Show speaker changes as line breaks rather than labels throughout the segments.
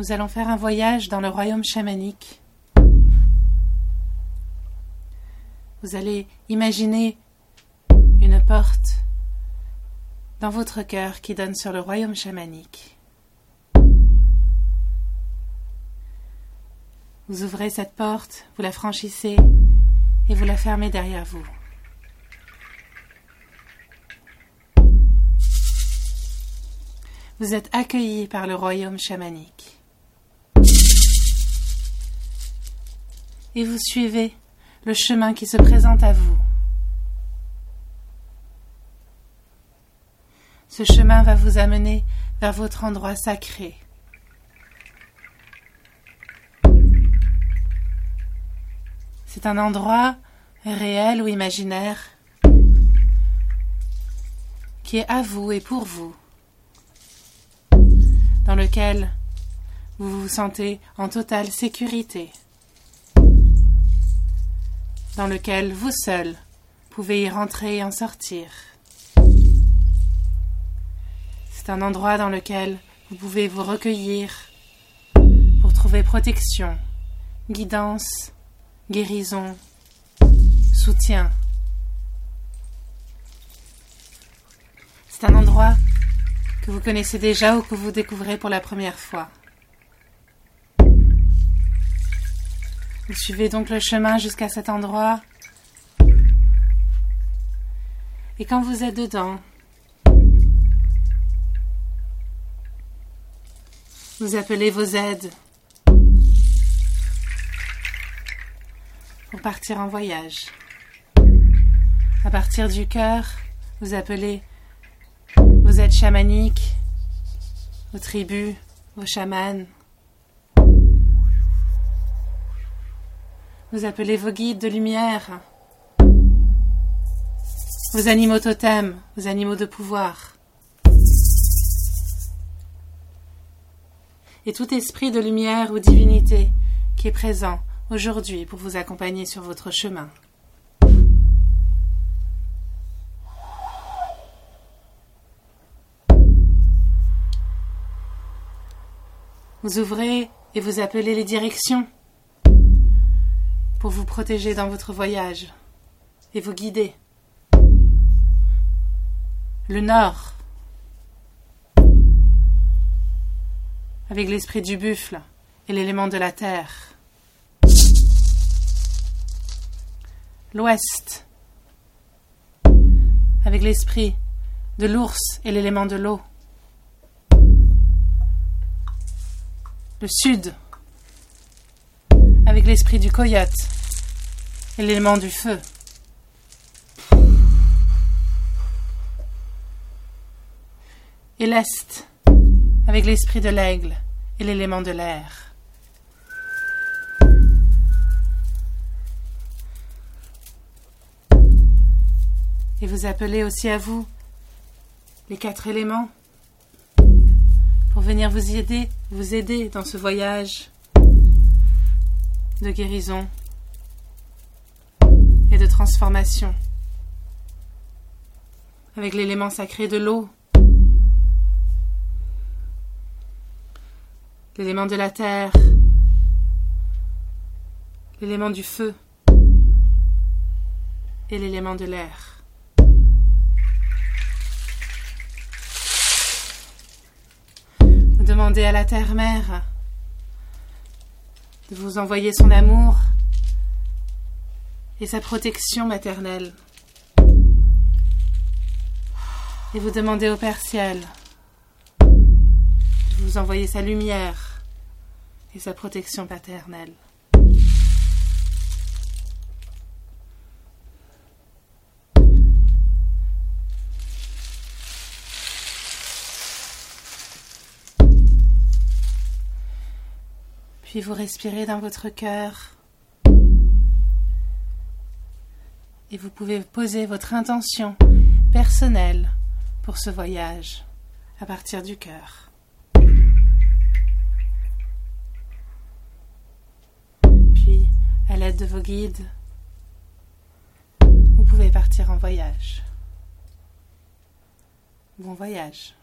nous allons faire un voyage dans le royaume chamanique. Vous allez imaginer une porte dans votre cœur qui donne sur le royaume chamanique. Vous ouvrez cette porte, vous la franchissez et vous la fermez derrière vous. Vous êtes accueilli par le royaume chamanique. Et vous suivez le chemin qui se présente à vous. Ce chemin va vous amener vers votre endroit sacré. C'est un endroit réel ou imaginaire qui est à vous et pour vous, dans lequel vous vous sentez en totale sécurité, dans lequel vous seul pouvez y rentrer et en sortir. C'est un endroit dans lequel vous pouvez vous recueillir pour trouver protection, guidance, guérison, soutien. C'est un endroit que vous connaissez déjà ou que vous découvrez pour la première fois. Vous suivez donc le chemin jusqu'à cet endroit. Et quand vous êtes dedans, vous appelez vos aides pour partir en voyage. À partir du cœur, vous appelez vos aides chamaniques, vos tribus, vos chamans. Vous appelez vos guides de lumière, vos animaux totems, vos animaux de pouvoir. Et tout esprit de lumière ou divinité qui est présent aujourd'hui pour vous accompagner sur votre chemin. Vous ouvrez et vous appelez les directions pour vous protéger dans votre voyage et vous guider. Le nord, avec l'esprit du buffle et l'élément de la terre. L'ouest, avec l'esprit de l'ours et l'élément de l'eau. Le sud, avec l'esprit du coyote et l'élément du feu. Et l'est, avec l'esprit de l'aigle et l'élément de l'air. Et vous appelez aussi à vous les quatre éléments pour venir vous aider, vous aider dans ce voyage de guérison et de transformation. Avec l'élément sacré de l'eau, l'élément de la terre, l'élément du feu. Et l'élément de l'air. Demandez à la terre-mère de vous envoyer son amour et sa protection maternelle. Et vous demandez au Père Ciel de vous envoyer sa lumière et sa protection paternelle. Puis vous respirez dans votre cœur. Et vous pouvez poser votre intention personnelle pour ce voyage à partir du cœur. Puis, à l'aide de vos guides, vous pouvez partir en voyage. Bon voyage.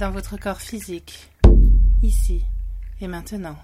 Dans votre corps physique, ici et maintenant.